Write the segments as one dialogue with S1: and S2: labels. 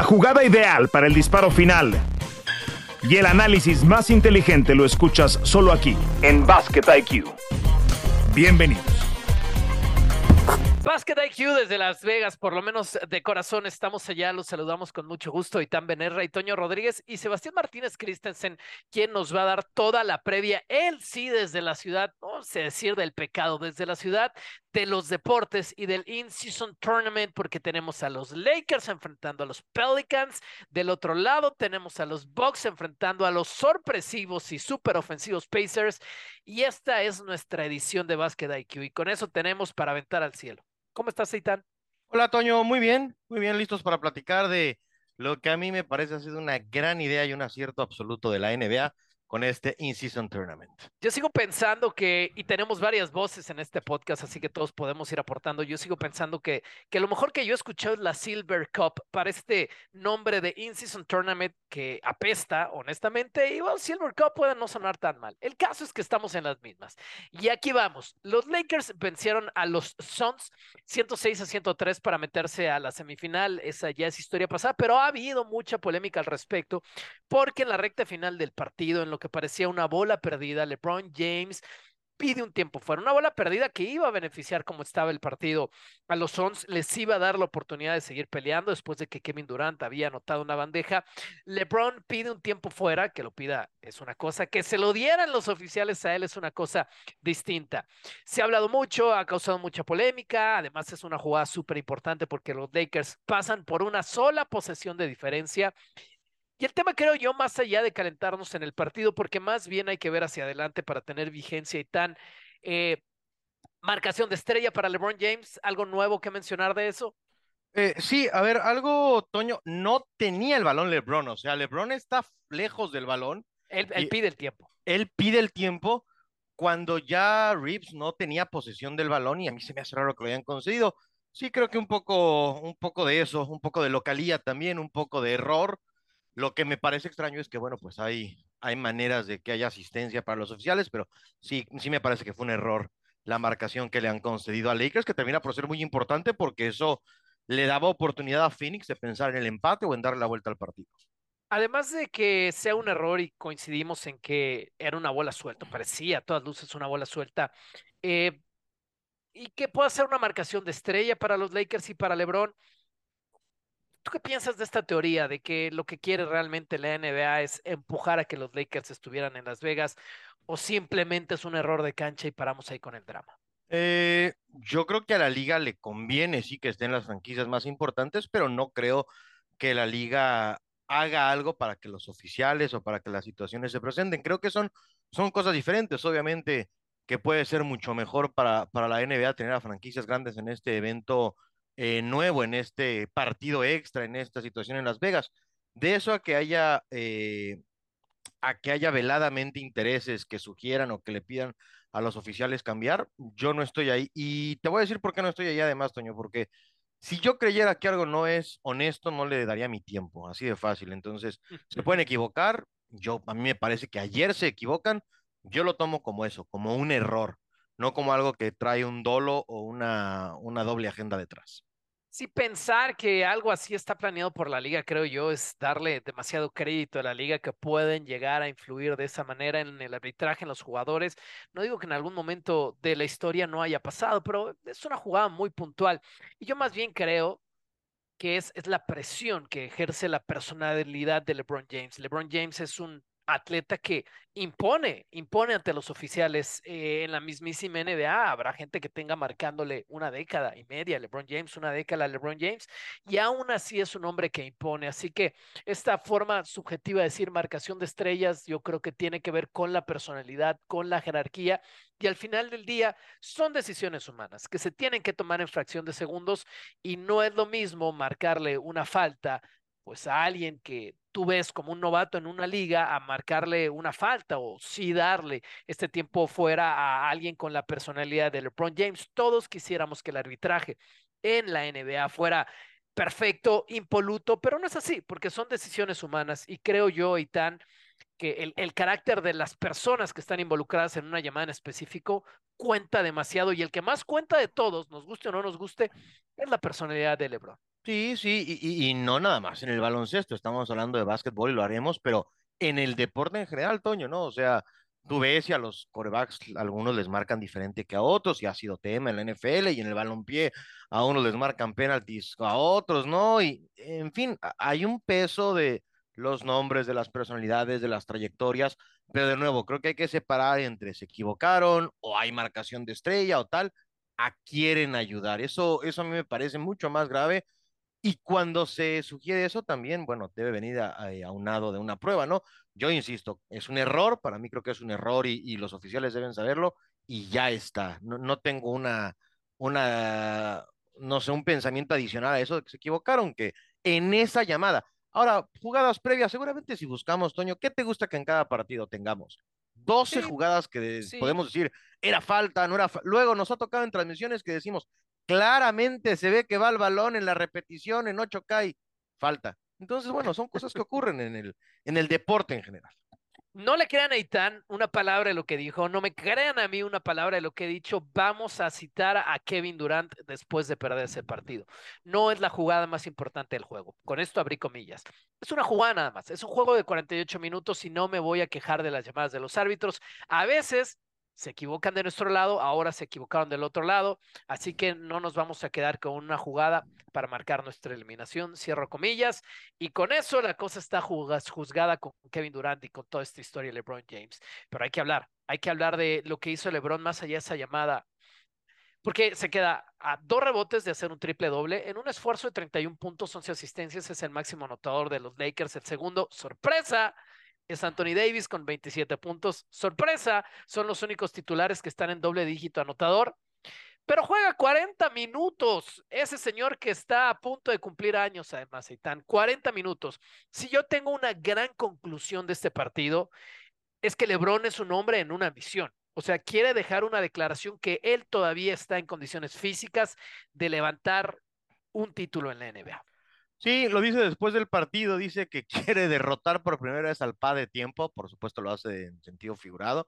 S1: La jugada ideal para el disparo final y el análisis más inteligente lo escuchas solo aquí, en Basket IQ. Bienvenidos.
S2: Basket IQ desde Las Vegas, por lo menos de corazón estamos allá, los saludamos con mucho gusto, Itán Benerra y Toño Rodríguez y Sebastián Martínez Christensen, quien nos va a dar toda la previa, él sí desde la ciudad, no sé decir del pecado, desde la ciudad de los deportes y del In-Season Tournament, porque tenemos a los Lakers enfrentando a los Pelicans, del otro lado tenemos a los Bucks enfrentando a los sorpresivos y súper ofensivos Pacers, y esta es nuestra edición de Basket IQ, y con eso tenemos para aventar al cielo. ¿Cómo estás, Eitan?
S3: Hola, Toño. Muy bien, muy bien, listos para platicar de lo que a mí me parece ha sido una gran idea y un acierto absoluto de la NBA con este In-Season Tournament.
S2: Yo sigo pensando que, y tenemos varias voces en este podcast, así que todos podemos ir aportando, yo sigo pensando que, que lo mejor que yo he escuchado es la Silver Cup para este nombre de In-Season Tournament que apesta, honestamente, y bueno, Silver Cup puede no sonar tan mal. El caso es que estamos en las mismas. Y aquí vamos. Los Lakers vencieron a los Suns 106 a 103 para meterse a la semifinal. Esa ya es historia pasada, pero ha habido mucha polémica al respecto, porque en la recta final del partido, en lo que parecía una bola perdida. LeBron James pide un tiempo fuera, una bola perdida que iba a beneficiar como estaba el partido a los Suns, les iba a dar la oportunidad de seguir peleando después de que Kevin Durant había anotado una bandeja. LeBron pide un tiempo fuera, que lo pida es una cosa, que se lo dieran los oficiales a él es una cosa distinta. Se ha hablado mucho, ha causado mucha polémica, además es una jugada súper importante porque los Lakers pasan por una sola posesión de diferencia y el tema creo yo, más allá de calentarnos en el partido, porque más bien hay que ver hacia adelante para tener vigencia y tan eh, marcación de estrella para LeBron James, ¿algo nuevo que mencionar de eso?
S3: Eh, sí, a ver, algo, Toño, no tenía el balón LeBron, o sea, LeBron está lejos del balón.
S2: Él, pide el tiempo.
S3: Él pide el tiempo cuando ya Reeves no tenía posesión del balón y a mí se me hace raro que lo hayan concedido. Sí, creo que un poco, un poco de eso, un poco de localía también, un poco de error. Lo que me parece extraño es que, bueno, pues hay, hay maneras de que haya asistencia para los oficiales, pero sí, sí me parece que fue un error la marcación que le han concedido a Lakers, que termina por ser muy importante porque eso le daba oportunidad a Phoenix de pensar en el empate o en darle la vuelta al partido.
S2: Además de que sea un error y coincidimos en que era una bola suelta, parecía a todas luces una bola suelta, eh, y que pueda ser una marcación de estrella para los Lakers y para LeBron, ¿Tú qué piensas de esta teoría de que lo que quiere realmente la NBA es empujar a que los Lakers estuvieran en Las Vegas o simplemente es un error de cancha y paramos ahí con el drama?
S3: Eh, yo creo que a la liga le conviene sí que estén las franquicias más importantes, pero no creo que la liga haga algo para que los oficiales o para que las situaciones se presenten. Creo que son, son cosas diferentes. Obviamente que puede ser mucho mejor para, para la NBA tener a franquicias grandes en este evento eh, nuevo en este partido extra, en esta situación en Las Vegas. De eso a que haya, eh, a que haya veladamente intereses que sugieran o que le pidan a los oficiales cambiar, yo no estoy ahí. Y te voy a decir por qué no estoy ahí además, Toño, porque si yo creyera que algo no es honesto, no le daría mi tiempo, así de fácil. Entonces, se pueden equivocar. Yo, a mí me parece que ayer se equivocan. Yo lo tomo como eso, como un error no como algo que trae un dolo o una, una doble agenda detrás.
S2: Sí, pensar que algo así está planeado por la liga, creo yo, es darle demasiado crédito a la liga que pueden llegar a influir de esa manera en el arbitraje, en los jugadores. No digo que en algún momento de la historia no haya pasado, pero es una jugada muy puntual. Y yo más bien creo que es, es la presión que ejerce la personalidad de LeBron James. LeBron James es un atleta que impone, impone ante los oficiales eh, en la mismísima NBA. Habrá gente que tenga marcándole una década y media LeBron James, una década a LeBron James, y aún así es un hombre que impone. Así que esta forma subjetiva de decir marcación de estrellas, yo creo que tiene que ver con la personalidad, con la jerarquía, y al final del día son decisiones humanas que se tienen que tomar en fracción de segundos y no es lo mismo marcarle una falta pues a alguien que tú ves como un novato en una liga a marcarle una falta o sí darle este tiempo fuera a alguien con la personalidad de LeBron James. Todos quisiéramos que el arbitraje en la NBA fuera perfecto, impoluto, pero no es así, porque son decisiones humanas y creo yo, Itán, que el, el, carácter de las personas que están involucradas en una llamada en específico cuenta demasiado y el que más cuenta de todos, nos guste o no nos guste, es la personalidad de LeBron.
S3: Sí, sí, y, y, no nada más en el baloncesto, estamos hablando de básquetbol y lo haremos, pero en el deporte en general, Toño, ¿no? O sea, tú ves y a los corebacks algunos les marcan diferente que a otros, y ha sido tema en la NFL y en el balompié a unos les marcan penaltis a otros, ¿no? Y en fin, hay un peso de los nombres, de las personalidades, de las trayectorias, pero de nuevo, creo que hay que separar entre se equivocaron o hay marcación de estrella o tal, a quieren ayudar. Eso, eso a mí me parece mucho más grave y cuando se sugiere eso también, bueno, debe venir a, aunado de una prueba, ¿no? Yo insisto, es un error, para mí creo que es un error y, los oficiales deben saberlo y ya está. No, no, tengo una, una, no sé, un pensamiento adicional a eso de que se equivocaron, que en esa llamada. Ahora, jugadas previas, seguramente si buscamos, Toño, ¿qué te gusta que en cada partido tengamos? 12 jugadas que podemos decir, era falta, no era. Luego nos ha tocado en transmisiones que decimos, claramente se ve que va el balón en la repetición, en 8K y falta. Entonces, bueno, son cosas que ocurren en el, en el deporte en general.
S2: No le crean a Itán una palabra de lo que dijo, no me crean a mí una palabra de lo que he dicho. Vamos a citar a Kevin Durant después de perder ese partido. No es la jugada más importante del juego. Con esto abrí comillas. Es una jugada nada más. Es un juego de 48 minutos y no me voy a quejar de las llamadas de los árbitros. A veces se equivocan de nuestro lado, ahora se equivocaron del otro lado, así que no nos vamos a quedar con una jugada para marcar nuestra eliminación, cierro comillas, y con eso la cosa está juzgada con Kevin Durant y con toda esta historia de LeBron James. Pero hay que hablar, hay que hablar de lo que hizo LeBron más allá de esa llamada, porque se queda a dos rebotes de hacer un triple doble en un esfuerzo de 31 puntos, 11 asistencias, es el máximo anotador de los Lakers, el segundo, sorpresa, es Anthony Davis con 27 puntos. Sorpresa, son los únicos titulares que están en doble dígito anotador. Pero juega 40 minutos. Ese señor que está a punto de cumplir años, además, Eitan, 40 minutos. Si yo tengo una gran conclusión de este partido, es que LeBron es un hombre en una misión. O sea, quiere dejar una declaración que él todavía está en condiciones físicas de levantar un título en la NBA.
S3: Sí, lo dice después del partido, dice que quiere derrotar por primera vez al PA de tiempo, por supuesto lo hace en sentido figurado.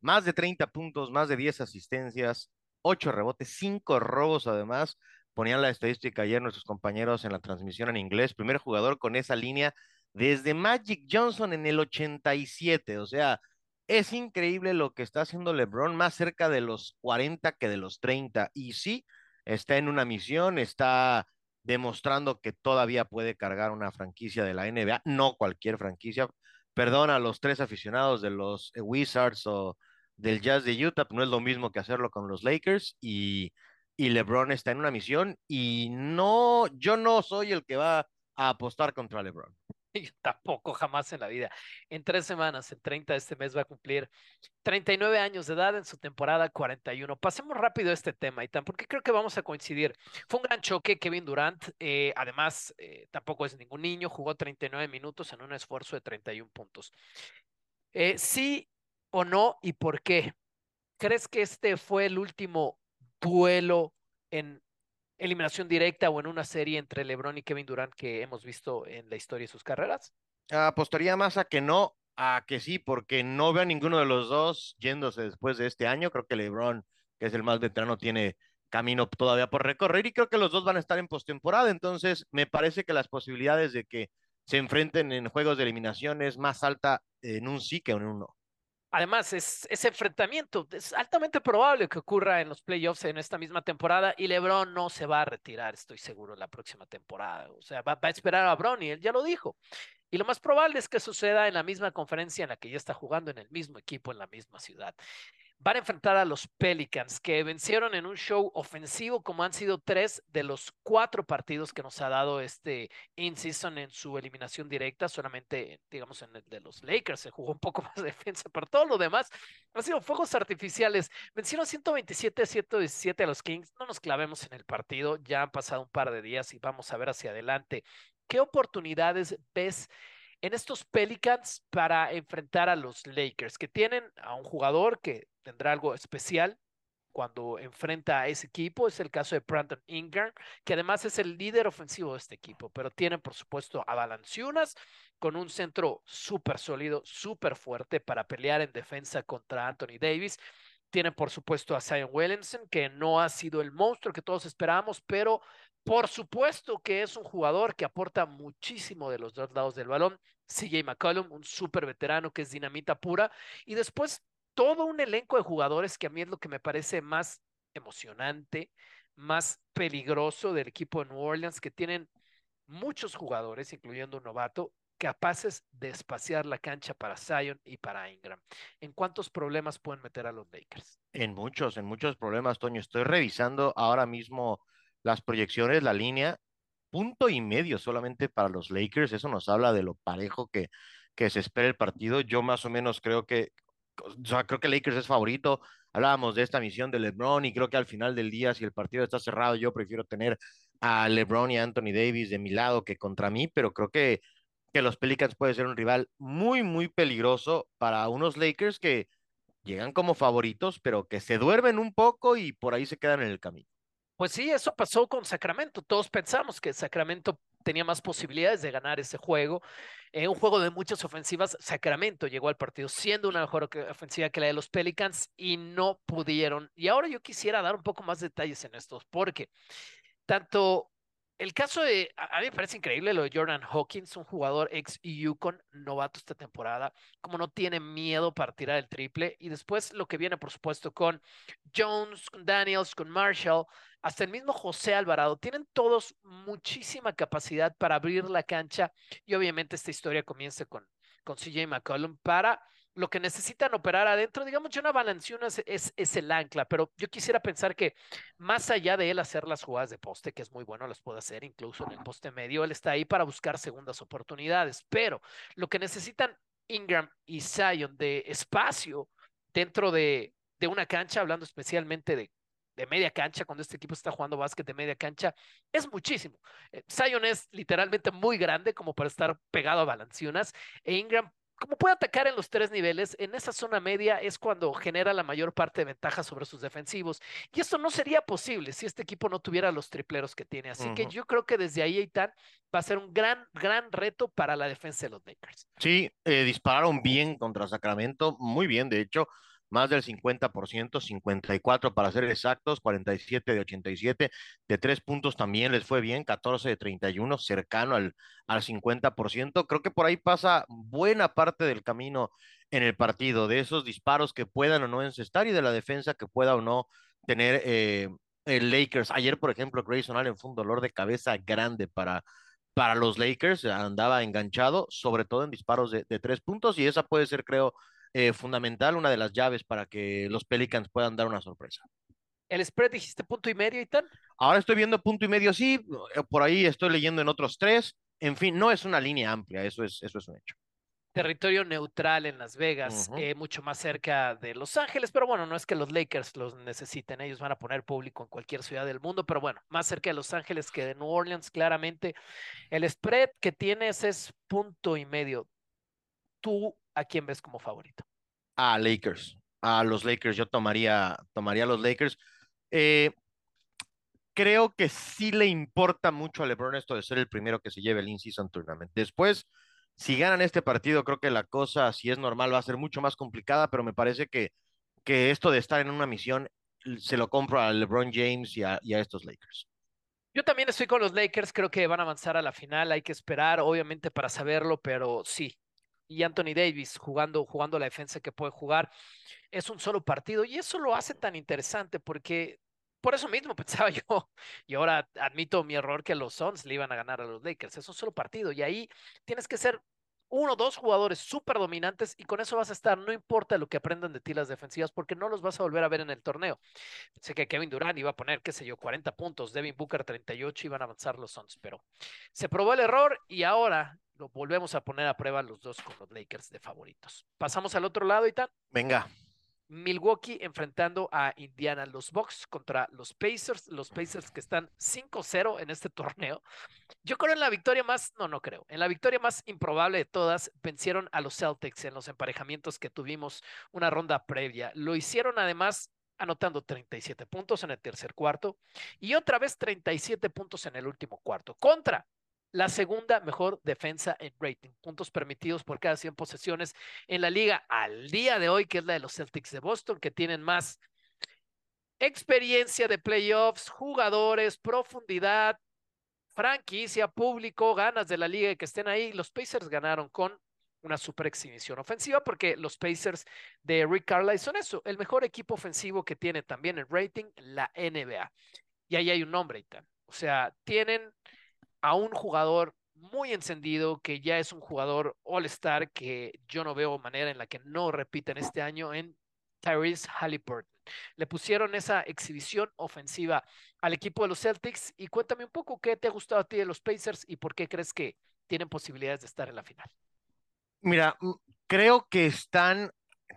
S3: Más de 30 puntos, más de 10 asistencias, 8 rebotes, 5 robos además. Ponían la estadística ayer nuestros compañeros en la transmisión en inglés. Primer jugador con esa línea desde Magic Johnson en el 87. O sea, es increíble lo que está haciendo LeBron, más cerca de los 40 que de los 30. Y sí, está en una misión, está demostrando que todavía puede cargar una franquicia de la NBA, no cualquier franquicia. Perdón a los tres aficionados de los Wizards o del Jazz de Utah, no es lo mismo que hacerlo con los Lakers y, y LeBron está en una misión y no, yo no soy el que va a apostar contra LeBron.
S2: Tampoco, jamás en la vida. En tres semanas, el 30 de este mes, va a cumplir 39 años de edad en su temporada 41. Pasemos rápido este tema, Itan, porque creo que vamos a coincidir. Fue un gran choque, Kevin Durant. Eh, además, eh, tampoco es ningún niño, jugó 39 minutos en un esfuerzo de 31 puntos. Eh, ¿Sí o no y por qué? ¿Crees que este fue el último duelo en eliminación directa o en una serie entre LeBron y Kevin Durant que hemos visto en la historia de sus carreras?
S3: Apostaría más a que no, a que sí, porque no veo a ninguno de los dos yéndose después de este año. Creo que LeBron, que es el más veterano, tiene camino todavía por recorrer y creo que los dos van a estar en postemporada. Entonces, me parece que las posibilidades de que se enfrenten en juegos de eliminación es más alta en un sí que en un no.
S2: Además, es, ese enfrentamiento es altamente probable que ocurra en los playoffs en esta misma temporada y LeBron no se va a retirar, estoy seguro, la próxima temporada. O sea, va, va a esperar a Bron y él ya lo dijo. Y lo más probable es que suceda en la misma conferencia en la que ya está jugando, en el mismo equipo, en la misma ciudad van a enfrentar a los Pelicans, que vencieron en un show ofensivo, como han sido tres de los cuatro partidos que nos ha dado este in-season en su eliminación directa. Solamente, digamos, en el de los Lakers se jugó un poco más de defensa, pero todo lo demás han sido fuegos artificiales. Vencieron 127 a 117 a los Kings. No nos clavemos en el partido, ya han pasado un par de días y vamos a ver hacia adelante. ¿Qué oportunidades ves? en estos Pelicans para enfrentar a los Lakers, que tienen a un jugador que tendrá algo especial cuando enfrenta a ese equipo. Es el caso de Brandon Ingram, que además es el líder ofensivo de este equipo, pero tienen, por supuesto, a Valanciunas con un centro súper sólido, súper fuerte para pelear en defensa contra Anthony Davis. Tienen, por supuesto, a Zion Williamson, que no ha sido el monstruo que todos esperábamos, pero Por supuesto que es un jugador que aporta muchísimo de los dos lados del balón. CJ McCollum, un súper veterano que es dinamita pura. Y después todo un elenco de jugadores que a mí es lo que me parece más emocionante, más peligroso del equipo de New Orleans, que tienen muchos jugadores, incluyendo un novato, capaces de espaciar la cancha para Zion y para Ingram. ¿En cuántos problemas pueden meter a los Lakers?
S3: En muchos, en muchos problemas, Toño. Estoy revisando ahora mismo las proyecciones, la línea, punto y medio solamente para los Lakers. Eso nos habla de lo parejo que, que se espera el partido. Yo más o menos creo que, o sea, creo que Lakers es favorito. Hablábamos de esta misión de LeBron y creo que al final del día, si el partido está cerrado, yo prefiero tener a LeBron y a Anthony Davis de mi lado que contra mí, pero creo que, que los Pelicans puede ser un rival muy, muy peligroso para unos Lakers que llegan como favoritos, pero que se duermen un poco y por ahí se quedan en el camino.
S2: Pues sí, eso pasó con Sacramento. Todos pensamos que Sacramento tenía más posibilidades de ganar ese juego. En un juego de muchas ofensivas, Sacramento llegó al partido siendo una mejor ofensiva que la de los Pelicans y no pudieron. Y ahora yo quisiera dar un poco más detalles en estos, porque tanto el caso de, a mí me parece increíble lo de Jordan Hawkins, un jugador ex Yukon, novato esta temporada, como no tiene miedo para tirar el triple. Y después lo que viene, por supuesto, con Jones, con Daniels, con Marshall, hasta el mismo José Alvarado. Tienen todos muchísima capacidad para abrir la cancha. Y obviamente esta historia comienza con, con CJ McCollum para lo que necesitan operar adentro, digamos, Jonah Valanciunas es, es, el ancla, pero yo quisiera pensar que más allá de él hacer las jugadas de poste, que es muy bueno, las puede hacer incluso en el poste medio, él está ahí para buscar segundas oportunidades, pero lo que necesitan Ingram y Zion de espacio dentro de, de una cancha, hablando especialmente de, de media cancha, cuando este equipo está jugando básquet de media cancha, es muchísimo. Eh, Zion es literalmente muy grande como para estar pegado a Valanciunas e Ingram como puede atacar en los tres niveles, en esa zona media es cuando genera la mayor parte de ventaja sobre sus defensivos. Y esto no sería posible si este equipo no tuviera los tripleros que tiene. Así que yo creo que desde ahí, Eitan, va a ser un gran, gran reto para la defensa de los Lakers.
S3: Sí, eh, dispararon bien contra Sacramento, muy bien, de hecho más del 50%, 54 para ser exactos, 47 de 87, de tres puntos también les fue bien, 14 de 31, cercano al, al 50%. Creo que por ahí pasa buena parte del camino en el partido, de esos disparos que puedan o no encestar y de la defensa que pueda o no tener eh, el Lakers. Ayer, por ejemplo, Grayson Allen fue un dolor de cabeza grande para, para los Lakers, andaba enganchado, sobre todo en disparos de, de tres puntos, y esa puede ser, creo, eh, fundamental, una de las llaves para que los Pelicans puedan dar una sorpresa.
S2: ¿El spread dijiste punto y medio y tal?
S3: Ahora estoy viendo punto y medio, sí, eh, por ahí estoy leyendo en otros tres. En fin, no es una línea amplia, eso es, eso es un hecho.
S2: Territorio neutral en Las Vegas, eh, mucho más cerca de Los Ángeles, pero bueno, no es que los Lakers los necesiten, ellos van a poner público en cualquier ciudad del mundo, pero bueno, más cerca de Los Ángeles que de New Orleans, claramente. El spread que tienes es punto y medio. ¿Tú a quién ves como favorito?
S3: A Lakers. A los Lakers. Yo tomaría, tomaría a los Lakers. Eh, creo que sí le importa mucho a LeBron esto de ser el primero que se lleve el In-Season Tournament. Después, si ganan este partido, creo que la cosa, si es normal, va a ser mucho más complicada, pero me parece que, que esto de estar en una misión se lo compro a LeBron James y a, y a estos Lakers.
S2: Yo también estoy con los Lakers, creo que van a avanzar a la final, hay que esperar, obviamente, para saberlo, pero sí, y Anthony Davis jugando, jugando la defensa que puede jugar. Es un solo partido y eso lo hace tan interesante porque por eso mismo pensaba yo, y ahora admito mi error que los Suns le iban a ganar a los Lakers. Es un solo partido y ahí tienes que ser uno dos jugadores súper dominantes y con eso vas a estar, no importa lo que aprendan de ti las defensivas, porque no los vas a volver a ver en el torneo. Sé que Kevin Durant iba a poner, qué sé yo, 40 puntos, Devin Booker 38, iban a avanzar los Suns, pero se probó el error y ahora lo volvemos a poner a prueba los dos con los Lakers de favoritos. Pasamos al otro lado, y.
S3: Venga.
S2: Milwaukee enfrentando a Indiana, los Bucks contra los Pacers, los Pacers que están 5-0 en este torneo. Yo creo en la victoria más, no, no creo, en la victoria más improbable de todas, vencieron a los Celtics en los emparejamientos que tuvimos una ronda previa. Lo hicieron además anotando 37 puntos en el tercer cuarto y otra vez 37 puntos en el último cuarto contra la segunda mejor defensa en rating, puntos permitidos por cada 100 posesiones en la liga al día de hoy, que es la de los Celtics de Boston, que tienen más experiencia de playoffs, jugadores, profundidad, franquicia, público, ganas de la liga y que estén ahí. Los Pacers ganaron con una super exhibición ofensiva porque los Pacers de Rick Carlisle son eso, el mejor equipo ofensivo que tiene también el rating la NBA. Y ahí hay un nombre, Itán. O sea, tienen a un jugador muy encendido, que ya es un jugador all-star que yo no veo manera en la que no repiten este año en Tyrese Halliburton. Le pusieron esa exhibición ofensiva al equipo de los Celtics y cuéntame un poco qué te ha gustado a ti de los Pacers y por qué crees que tienen posibilidades de estar en la final.
S3: Mira, creo que están,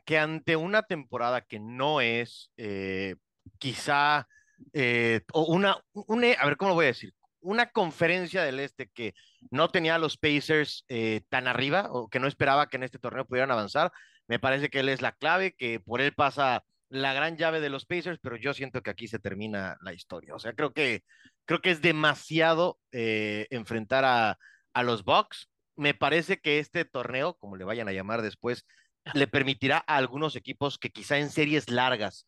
S3: que ante una temporada que no es eh, quizá, eh, una, una, a ver, ¿cómo lo voy a decir? Una conferencia del Este que no tenía a los Pacers eh, tan arriba o que no esperaba que en este torneo pudieran avanzar. Me parece que él es la clave, que por él pasa la gran llave de los Pacers, pero yo siento que aquí se termina la historia. O sea, creo que, creo que es demasiado enfrentar a, a los Bucks me parece que este torneo, como le vayan a llamar después, le permitirá a algunos equipos que quizá en series largas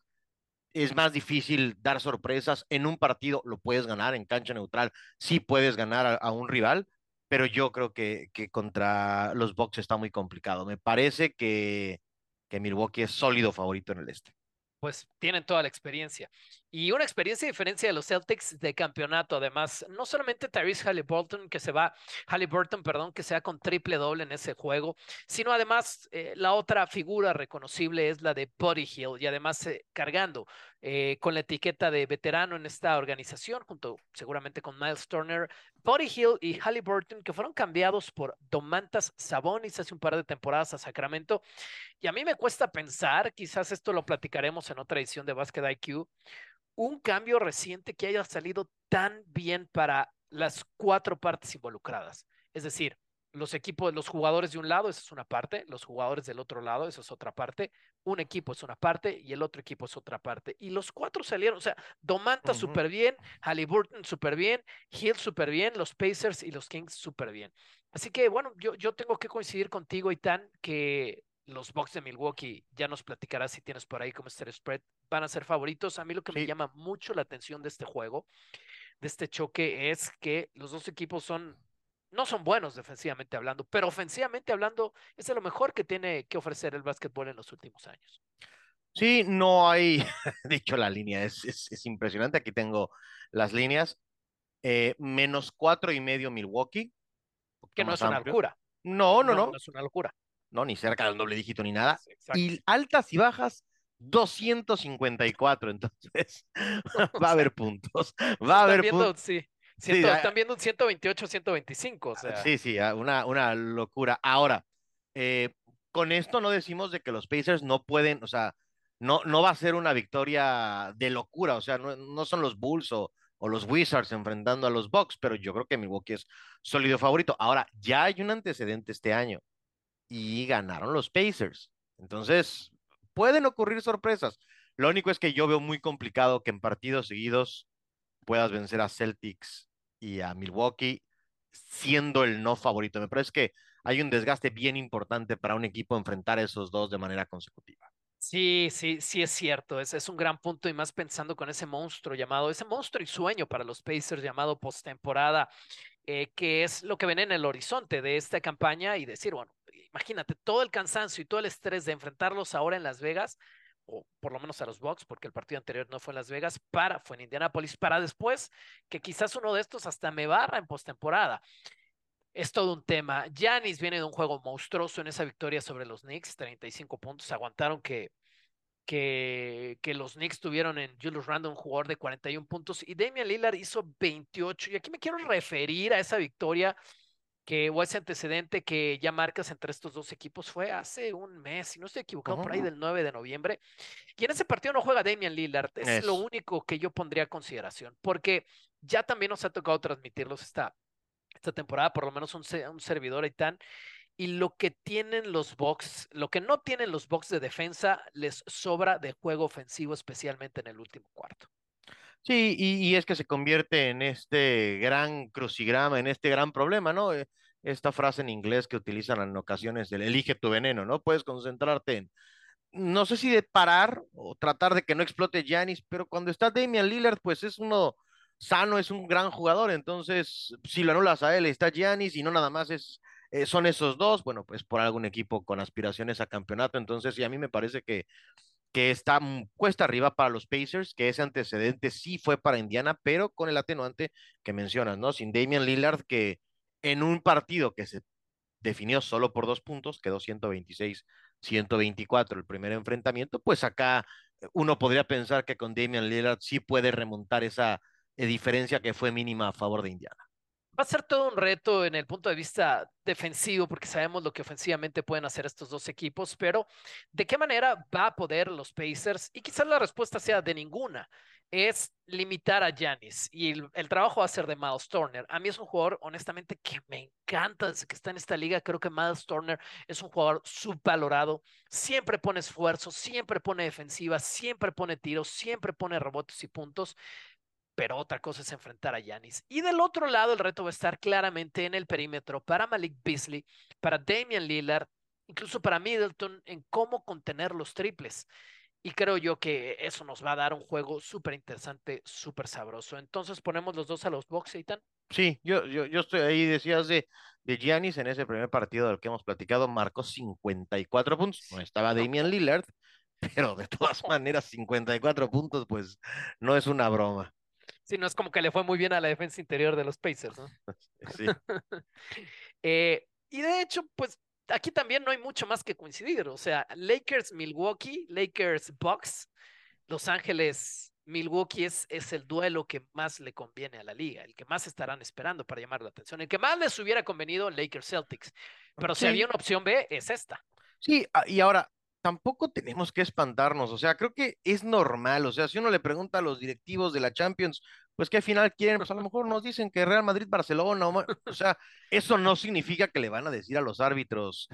S3: es más difícil dar sorpresas. En un partido lo puedes ganar, en cancha neutral sí puedes ganar a, un rival, pero yo creo que, que, contra los Bucks está muy complicado. Me parece que, que Milwaukee es sólido favorito en el este
S2: pues tienen toda la experiencia. Y una experiencia diferencia de los Celtics de campeonato, además, no solamente Tyrese Halliburton, que se va, Halliburton, perdón, que sea con triple doble en ese juego, sino además eh, la otra figura reconocible es la de Buddy Hill, y además eh, cargando eh, con la etiqueta de veterano en esta organización, junto seguramente con Miles Turner, Buddy Hill y Halliburton, que fueron cambiados por Domantas Sabonis hace un par de temporadas a Sacramento. Y a mí me cuesta pensar, quizás esto lo platicaremos en otra edición de Basket IQ, un cambio reciente que haya salido tan bien para las cuatro partes involucradas. Es decir, los equipos, los jugadores de un lado, esa es una parte, los jugadores del otro lado, esa es otra parte, un equipo es una parte y el otro equipo es otra parte. Y los cuatro salieron, o sea, Domanta súper bien, Halliburton súper bien, Hill súper bien, los Pacers y los Kings súper bien. Así que bueno, yo, yo tengo que coincidir contigo, Itán, que los Bucks de Milwaukee, ya nos platicarás si tienes por ahí como este spread, van a ser favoritos. A mí lo que me llama mucho la atención de este juego, de este choque, es que los dos equipos son, no son buenos defensivamente hablando, pero ofensivamente hablando, es de lo mejor que tiene que ofrecer el básquetbol en los últimos años.
S3: Sí, no hay, dicho la línea, es, es, impresionante. Aquí tengo las líneas. Eh, menos cuatro y medio Milwaukee.
S2: Que no es una locura.
S3: No, no, no,
S2: no. es una locura
S3: no, ni cerca del doble dígito ni nada. Y altas y bajas, 254. Entonces, va a haber puntos. Va a haber puntos.
S2: Sí. están viendo un 128, 125. O sea.
S3: Sí, sí, ah, una, una locura. Ahora, eh, con esto no decimos de que los Pacers no pueden, o sea, no, no va a ser una victoria de locura, o sea, no, no son los Bulls o, o, los Wizards enfrentando a los Bucks, pero yo creo que Milwaukee es sólido favorito. Ahora, ya hay un antecedente este año y ganaron los Pacers. Entonces, pueden ocurrir sorpresas. Lo único es que yo veo muy complicado que en partidos seguidos puedas vencer a Celtics y a Milwaukee siendo el no favorito. Me parece que hay un desgaste bien importante para un equipo enfrentar a esos dos de manera consecutiva.
S2: Sí, sí, sí es cierto. Ese es un gran punto y más pensando con ese monstruo llamado, ese monstruo y sueño para los Pacers llamado postemporada, eh, que es lo que ven en el horizonte de esta campaña y decir, bueno, imagínate todo el cansancio y todo el estrés de enfrentarlos ahora en Las Vegas, o por lo menos a los Bucks, porque el partido anterior no fue en Las Vegas, para, fue en Indianapolis, para después que quizás uno de estos hasta me barra en postemporada. Es todo un tema. Giannis viene de un juego monstruoso en esa victoria sobre los Knicks, 35 puntos. Aguantaron que, que, que los Knicks tuvieron en Julius Randle un jugador de 41 puntos y Damian Lillard hizo 28. Y aquí me quiero referir a esa victoria que o ese antecedente que ya marcas entre estos dos equipos fue hace un mes, si no estoy equivocado, por ahí del 9 de noviembre. Y en ese partido no juega Damian Lillard, es, lo único que yo pondría a consideración, porque ya también nos ha tocado transmitirlos esta, esta temporada, por lo menos un, un servidor y tan. Y lo que tienen los Bucks, lo que no tienen los Bucks de defensa, les sobra de juego ofensivo, especialmente en el último cuarto.
S3: Sí, y, es que se convierte en este gran crucigrama, en este gran problema, ¿no? Eh, esta frase en inglés que utilizan en ocasiones, el elige tu veneno, ¿no? Puedes concentrarte en, no sé si de parar o tratar de que no explote Janis, pero cuando está Damian Lillard, pues es uno sano, es un gran jugador, entonces si lo anulas a él está Giannis y no nada más es, eh, son esos dos, bueno, pues por algún equipo con aspiraciones a campeonato, entonces y a mí me parece que, que está cuesta arriba para los Pacers, que ese antecedente sí fue para Indiana, pero con el atenuante que mencionas, ¿no? Sin Damian Lillard, que en un partido que se definió solo por dos puntos, quedó 126-124 el primer enfrentamiento, pues acá uno podría pensar que con Damian Lillard sí puede remontar esa eh, diferencia que fue mínima a favor de Indiana.
S2: Va a ser todo un reto en el punto de vista defensivo, porque sabemos lo que ofensivamente pueden hacer estos dos equipos, pero ¿de qué manera va a poder los Pacers? Y quizás la respuesta sea de ninguna. Es limitar a Giannis y el, trabajo va a ser de Miles Turner. A mí es un jugador, honestamente, que me encanta desde que está en esta liga. Creo que Miles Turner es un jugador subvalorado. Siempre pone esfuerzo, siempre pone defensiva, siempre pone tiros, siempre pone rebotes y puntos pero otra cosa es enfrentar a Yanis. Y del otro lado, el reto va a estar claramente en el perímetro para Malik Beasley, para Damian Lillard, incluso para Middleton, en cómo contener los triples. Y creo yo que eso nos va a dar un juego súper interesante, súper sabroso. Entonces ponemos los dos a los box, Eitan.
S3: Sí, yo, yo, yo estoy ahí, decías de, de Giannis en ese primer partido del que hemos platicado, marcó 54 puntos. No estaba Damian Lillard, pero de todas maneras 54 puntos, pues no es una broma.
S2: Sí, no es como que le fue muy bien a la defensa interior de los Pacers, ¿no?
S3: Sí.
S2: Eh, y de hecho, pues aquí también no hay mucho más que coincidir. O sea, Lakers, Milwaukee, Lakers, Bucks, Los Ángeles, Milwaukee es, es el duelo que más le conviene a la liga, el que más estarán esperando para llamar la atención, el que más les hubiera convenido Lakers Celtics. Pero si había una opción B, es esta.
S3: Sí, ah, y ahora, tampoco tenemos que espantarnos, o sea, creo que es normal, o sea, si uno le pregunta a los directivos de la Champions, pues qué final quieren, pues a lo mejor nos dicen que Real Madrid, Barcelona, o, sea, eso no significa que le van a decir a los árbitros,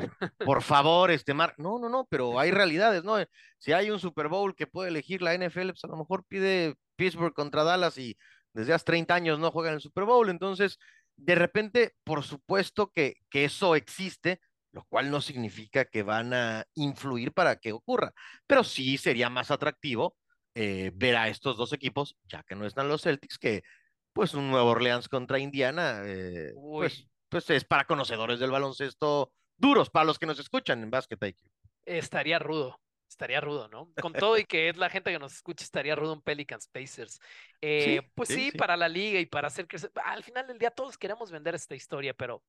S3: por favor, este mar, no, no, no, pero hay realidades, ¿no? Si hay un Super Bowl que puede elegir la NFL, pues a lo mejor pide Pittsburgh contra Dallas y desde hace 30 años no juegan el Super Bowl, entonces, de repente, por supuesto que, que eso existe, lo cual no significa que van a influir para que ocurra, pero sí sería más atractivo eh, ver a estos dos equipos, ya que no están los Celtics, que pues un Nuevo Orleans contra Indiana, eh, pues, pues, es para conocedores del baloncesto duros, para los que nos escuchan en Basket IQ.
S2: Estaría rudo, estaría rudo, ¿no? Con todo y que es la gente que nos escucha, estaría rudo un Pelicans Pacers. Eh, pues sí, para la liga y para hacer crecer. Al final del día todos queremos vender esta historia, pero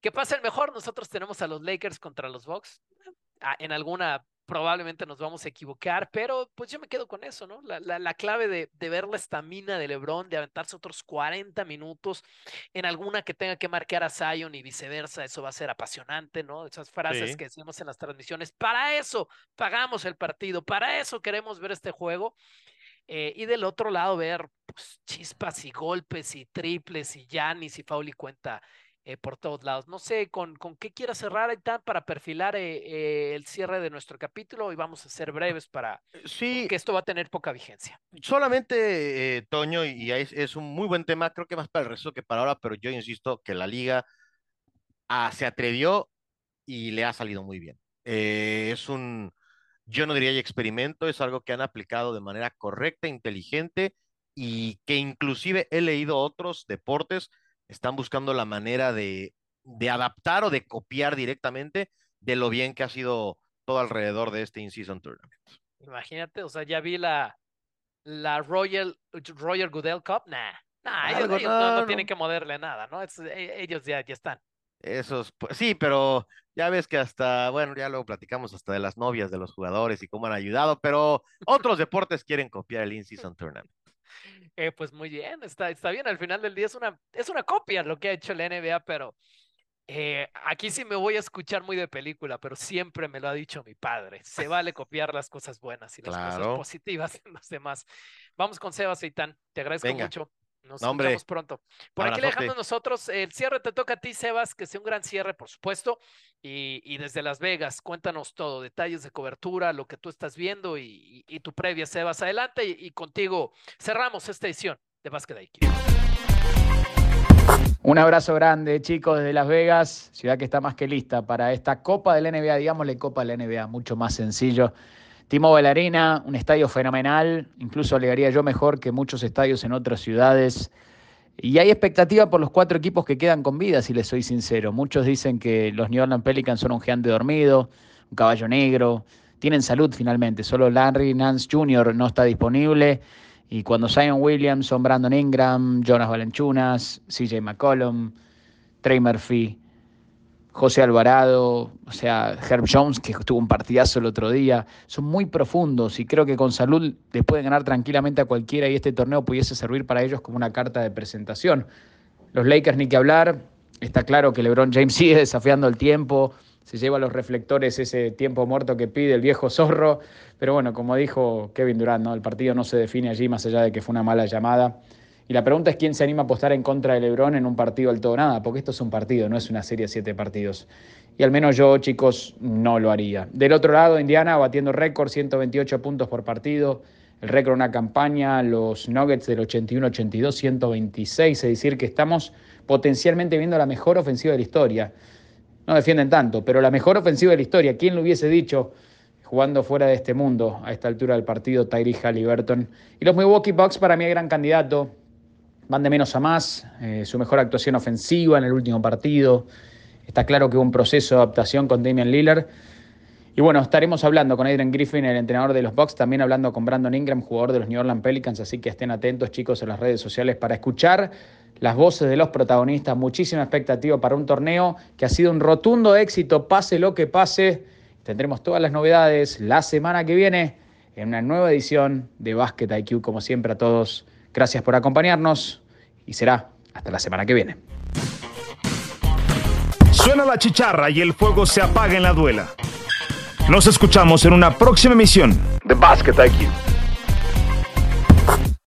S2: ¿Qué pasa el mejor? Nosotros tenemos a los Lakers contra los Bucks. Ah, en alguna probablemente nos vamos a equivocar, pero pues yo me quedo con eso, ¿no? La, la, clave de, de, ver la estamina de LeBron, de aventarse otros 40 minutos en alguna que tenga que marcar a Zion y viceversa, eso va a ser apasionante, ¿no? Esas frases que decimos en las transmisiones, para eso pagamos el partido, para eso queremos ver este juego. Eh, y del otro lado ver pues, chispas y golpes y triples y Yanis y Fauli cuenta eh, por todos lados. No sé con, con qué quiera cerrar Aitan para perfilar eh, eh, el cierre de nuestro capítulo y vamos a ser breves para
S3: sí,
S2: que esto va a tener poca vigencia.
S3: Solamente, Toño, y es, un muy buen tema, creo que más para el resto que para ahora, pero yo insisto que la liga ah, se atrevió y le ha salido muy bien. es un, yo no diría experimento, es algo que han aplicado de manera correcta, inteligente y que inclusive he leído otros deportes están buscando la manera de, de adaptar o de copiar directamente de lo bien que ha sido todo alrededor de este In-Season Tournament.
S2: Imagínate, o sea, ya vi la, la Royal, Royal Goodell Cup, nah, nah ellos, no, tienen que moverle nada, ¿no? E, ellos ya, ya están.
S3: Esos, pues, sí, pero ya ves que hasta, bueno, ya luego platicamos hasta de las novias de los jugadores y cómo han ayudado, pero otros deportes quieren copiar el In-Season Tournament.
S2: Eh, pues muy bien, está, está bien. Al final del día es una, es una copia lo que ha hecho la NBA, pero eh, aquí sí me voy a escuchar muy de película, pero siempre me lo ha dicho mi padre. Se vale copiar las cosas buenas y las cosas positivas en los demás. Vamos con Sebas Eitan. Te agradezco mucho. Nos vemos pronto. Por aquí dejando nosotros, el cierre te toca a ti, Sebas, que sea un gran cierre, por supuesto. Y, desde Las Vegas, cuéntanos todo, detalles de cobertura, lo que tú estás viendo y, tu previa, Sebas. Adelante y, contigo cerramos esta edición de Basket IQ.
S4: Un abrazo grande, chicos, desde Las Vegas, ciudad que está más que lista para esta Copa del NBA, digámosle Copa del NBA, mucho más sencillo T-Mobile Arena, un estadio fenomenal, incluso alegaría yo mejor que muchos estadios en otras ciudades. Y hay expectativa por los cuatro equipos que quedan con vida, si les soy sincero. Muchos dicen que los New Orleans Pelicans son un gigante dormido, un caballo negro. Tienen salud finalmente, solo Larry Nance Jr. no está disponible. Y cuando Zion Williamson, Brandon Ingram, Jonas Valenchunas, CJ McCollum, Trey Murphy, José Alvarado, o sea, Herb Jones, que tuvo un partidazo el otro día, son muy profundos y creo que con salud les pueden ganar tranquilamente a cualquiera y este torneo pudiese servir para ellos como una carta de presentación. Los Lakers ni que hablar, está claro que LeBron James sigue desafiando el tiempo, se lleva a los reflectores ese tiempo muerto que pide el viejo zorro, pero bueno, como dijo Kevin Durant, ¿no? el partido no se define allí más allá de que fue una mala llamada. Y la pregunta es quién se anima a apostar en contra de Lebron en un partido del todo nada, porque esto es un partido, no es una serie de siete partidos. Y al menos yo, chicos, no lo haría. Del otro lado, Indiana batiendo récord, 128 puntos por partido. El récord de una campaña, los Nuggets del 81-82, 126. Es decir, que estamos potencialmente viendo la mejor ofensiva de la historia. No defienden tanto, pero la mejor ofensiva de la historia. ¿Quién lo hubiese dicho? jugando fuera de este mundo a esta altura del partido, Tyree Halliburton. Y los Milwaukee Bucks para mí es gran candidato van de menos a más, eh, su mejor actuación ofensiva en el último partido. Está claro que hubo un proceso de adaptación con Damian Lillard. Y bueno, estaremos hablando con Adrian Griffin, el entrenador de los Bucks, también hablando con Brandon Ingram, jugador de los New Orleans Pelicans, así que estén atentos chicos en las redes sociales para escuchar las voces de los protagonistas. Muchísima expectativa para un torneo que ha sido un rotundo éxito, pase lo que pase. Tendremos todas las novedades la semana que viene en una nueva edición de Basket IQ, como siempre a todos Gracias por acompañarnos y será hasta la semana que viene.
S1: Suena la chicharra y el fuego se apaga en la duela. Nos escuchamos en una próxima emisión de Basket IQ.